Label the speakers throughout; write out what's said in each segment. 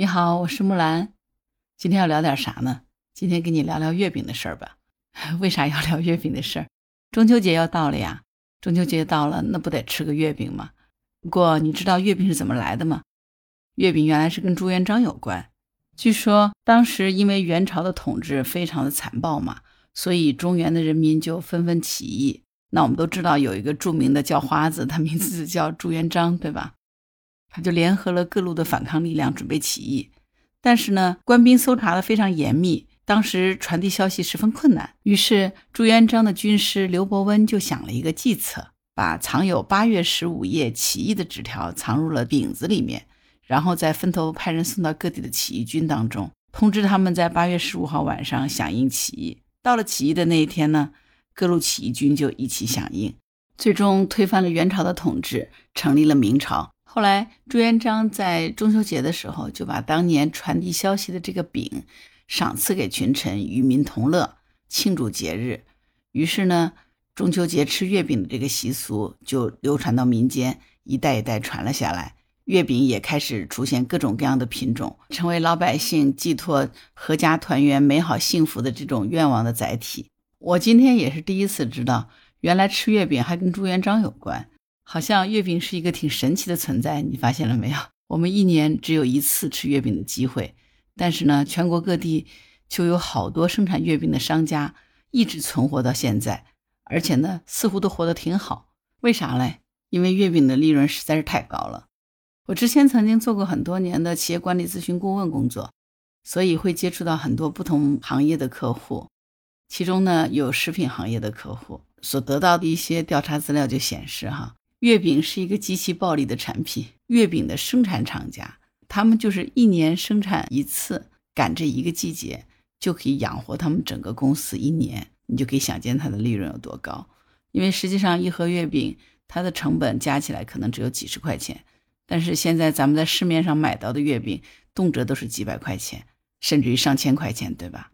Speaker 1: 你好，我是木兰。今天要聊点啥呢？今天跟你聊聊月饼的事儿吧。为啥要聊月饼的事儿？中秋节要到了呀，中秋节到了，那不得吃个月饼吗？不过你知道月饼是怎么来的吗？月饼原来是跟朱元璋有关。据说当时因为元朝的统治非常的残暴嘛，所以中原的人民就纷纷起义。那我们都知道有一个著名的叫花子，他名字叫朱元璋，对吧？他就联合了各路的反抗力量，准备起义。但是呢，官兵搜查的非常严密，当时传递消息十分困难。于是朱元璋的军师刘伯温就想了一个计策，把藏有八月十五夜起义的纸条藏入了饼子里面，然后再分头派人送到各地的起义军当中，通知他们在八月十五号晚上响应起义。到了起义的那一天呢，各路起义军就一起响应，最终推翻了元朝的统治，成立了明朝。后来，朱元璋在中秋节的时候，就把当年传递消息的这个饼赏赐给群臣，与民同乐，庆祝节日。于是呢，中秋节吃月饼的这个习俗就流传到民间，一代一代传了下来。月饼也开始出现各种各样的品种，成为老百姓寄托阖家团圆、美好幸福的这种愿望的载体。我今天也是第一次知道，原来吃月饼还跟朱元璋有关。好像月饼是一个挺神奇的存在，你发现了没有？我们一年只有一次吃月饼的机会，但是呢，全国各地就有好多生产月饼的商家一直存活到现在，而且呢，似乎都活得挺好。为啥嘞？因为月饼的利润实在是太高了。我之前曾经做过很多年的企业管理咨询顾问工作，所以会接触到很多不同行业的客户，其中呢有食品行业的客户，所得到的一些调查资料就显示，哈。月饼是一个极其暴利的产品。月饼的生产厂家，他们就是一年生产一次，赶这一个季节，就可以养活他们整个公司一年。你就可以想见它的利润有多高。因为实际上一盒月饼，它的成本加起来可能只有几十块钱，但是现在咱们在市面上买到的月饼，动辄都是几百块钱，甚至于上千块钱，对吧？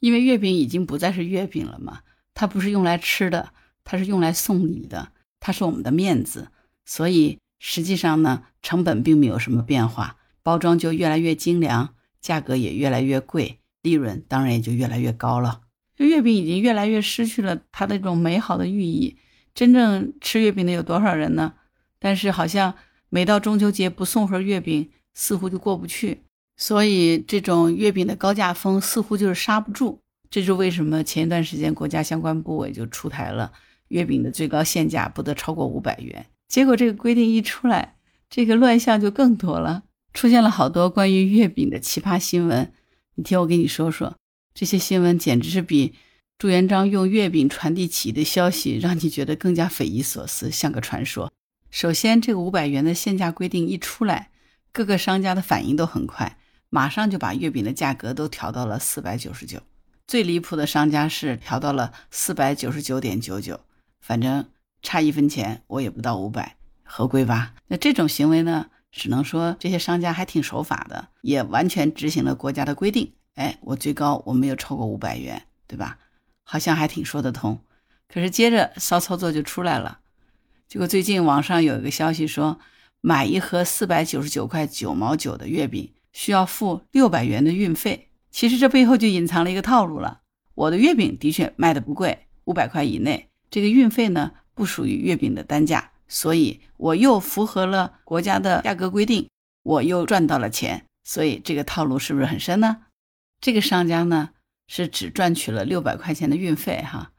Speaker 1: 因为月饼已经不再是月饼了嘛，它不是用来吃的，它是用来送礼的。它是我们的面子，所以实际上呢，成本并没有什么变化，包装就越来越精良，价格也越来越贵，利润当然也就越来越高了。月饼已经越来越失去了它的这种美好的寓意。真正吃月饼的有多少人呢？但是好像每到中秋节不送盒月饼，似乎就过不去。所以这种月饼的高价风似乎就是刹不住。这是为什么？前一段时间国家相关部委就出台了。月饼的最高限价不得超过五百元。结果这个规定一出来，这个乱象就更多了，出现了好多关于月饼的奇葩新闻。你听我给你说说，这些新闻简直是比朱元璋用月饼传递起义的消息让你觉得更加匪夷所思，像个传说。首先，这个五百元的限价规定一出来，各个商家的反应都很快，马上就把月饼的价格都调到了四百九十九。最离谱的商家是调到了四百九十九点九九。反正差一分钱，我也不到五百，合规吧？那这种行为呢，只能说这些商家还挺守法的，也完全执行了国家的规定。哎，我最高我没有超过五百元，对吧？好像还挺说得通。可是接着骚操作就出来了。结果最近网上有一个消息说，买一盒四百九十九块九毛九的月饼需要付六百元的运费。其实这背后就隐藏了一个套路了。我的月饼的确卖的不贵，五百块以内。这个运费呢不属于月饼的单价，所以我又符合了国家的价格规定，我又赚到了钱，所以这个套路是不是很深呢？这个商家呢是只赚取了六百块钱的运费哈，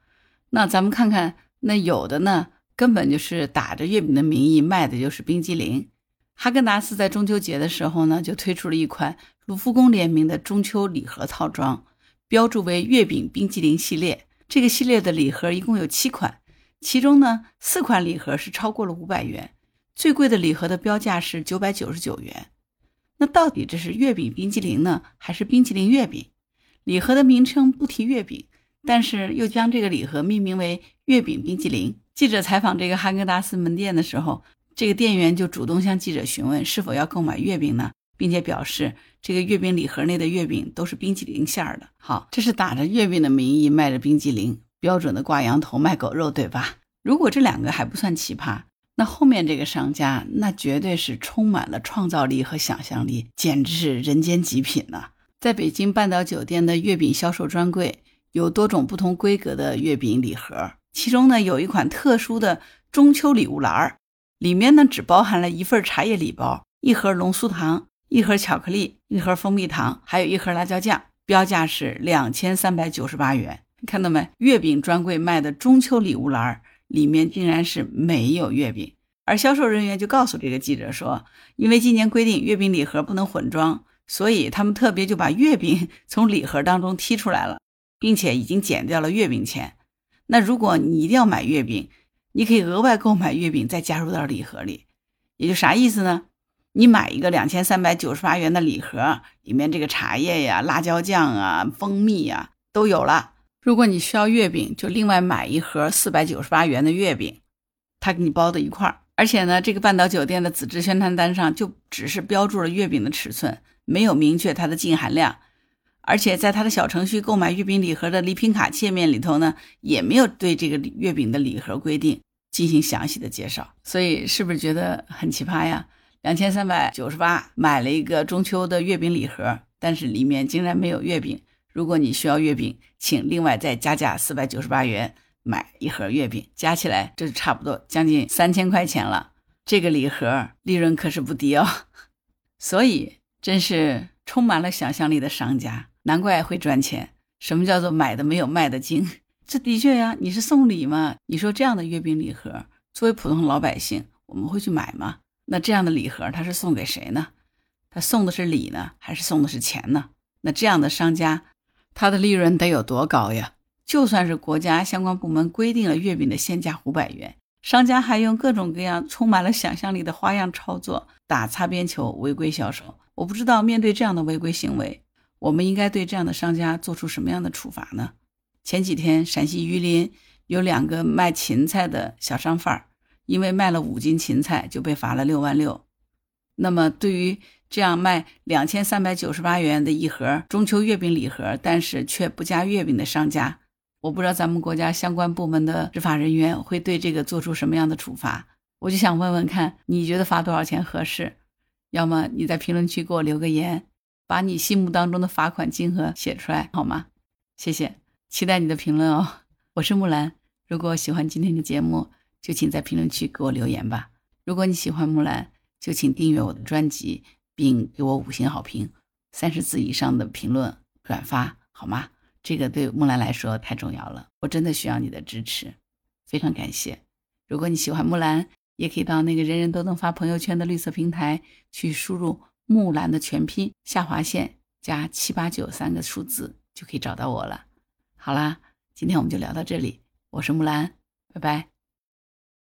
Speaker 1: 那咱们看看那有的呢根本就是打着月饼的名义卖的就是冰激凌。哈根达斯在中秋节的时候呢就推出了一款卢浮宫联名的中秋礼盒套装，标注为月饼冰激凌系列。这个系列的礼盒一共有七款，其中呢四款礼盒是超过了五百元，最贵的礼盒的标价是九百九十九元。那到底这是月饼冰激凌呢，还是冰淇淋月饼？礼盒的名称不提月饼，但是又将这个礼盒命名为月饼冰激凌。记者采访这个哈根达斯门店的时候，这个店员就主动向记者询问是否要购买月饼呢？并且表示，这个月饼礼盒内的月饼都是冰淇淋馅儿的。好，这是打着月饼的名义卖着冰激凌，标准的挂羊头卖狗肉，对吧？如果这两个还不算奇葩，那后面这个商家，那绝对是充满了创造力和想象力，简直是人间极品呐！在北京半岛酒店的月饼销售专柜，有多种不同规格的月饼礼盒，其中呢有一款特殊的中秋礼物篮儿，里面呢只包含了一份茶叶礼包、一盒龙酥糖、一盒巧克力、一盒蜂蜜糖，还有一盒辣椒酱，标价是两千三百九十八元。看到没？月饼专柜卖的中秋礼物篮。里面竟然是没有月饼，而销售人员就告诉这个记者说，因为今年规定月饼礼盒不能混装，所以他们特别就把月饼 从礼盒当中剔出来了，并且已经减掉了月饼钱。那如果你一定要买月饼，你可以额外购买月饼再加入到礼盒里，也就啥意思呢？你买一个两千三百九十八元的礼盒，里面这个茶叶呀、辣椒酱啊、蜂蜜呀都有了。如果你需要月饼，就另外买一盒四百九十八元的月饼，他给你包的一块儿。而且呢，这个半岛酒店的纸质宣传单上就只是标注了月饼的尺寸，没有明确它的净含量。而且在他的小程序购买月饼礼盒的礼品卡界面里头呢，也没有对这个月饼的礼盒规定进行详细的介绍。所以是不是觉得很奇葩呀？两千三百九十八买了一个中秋的月饼礼盒，但是里面竟然没有月饼。如果你需要月饼，请另外再加价四百九十八元买一盒月饼，加起来这就差不多将近三千块钱了。这个礼盒利润可是不低哦，所以真是充满了想象力的商家，难怪会赚钱。什么叫做买的没有卖的精？这的确呀，你是送礼嘛？你说这样的月饼礼盒，作为普通老百姓，我们会去买吗？那这样的礼盒他是送给谁呢？他送的是礼呢，还是送的是钱呢？那这样的商家。他的利润得有多高呀？就算是国家相关部门规定了月饼的限价五百元，商家还用各种各样充满了想象力的花样操作，打擦边球，违规销售。我不知道面对这样的违规行为，我们应该对这样的商家做出什么样的处罚呢？前几天，陕西榆林有两个卖芹菜的小商贩儿，因为卖了五斤芹菜就被罚了六万六。那么对于这样卖两千三百九十八元的一盒中秋月饼礼盒，但是却不加月饼的商家，我不知道咱们国家相关部门的执法人员会对这个做出什么样的处罚。我就想问问看，你觉得罚多少钱合适？要么你在评论区给我留个言，把你心目当中的罚款金额写出来好吗？谢谢，期待你的评论哦。我是木兰，如果喜欢今天的节目，就请在评论区给我留言吧。如果你喜欢木兰，就请订阅我的专辑。并给我五星好评，三十字以上的评论转发好吗？这个对木兰来说太重要了，我真的需要你的支持，非常感谢。如果你喜欢木兰，也可以到那个人人都能发朋友圈的绿色平台去输入木兰的全拼下划线加七八九三个数字，就可以找到我了。好啦，今天我们就聊到这里，我是木兰，拜拜。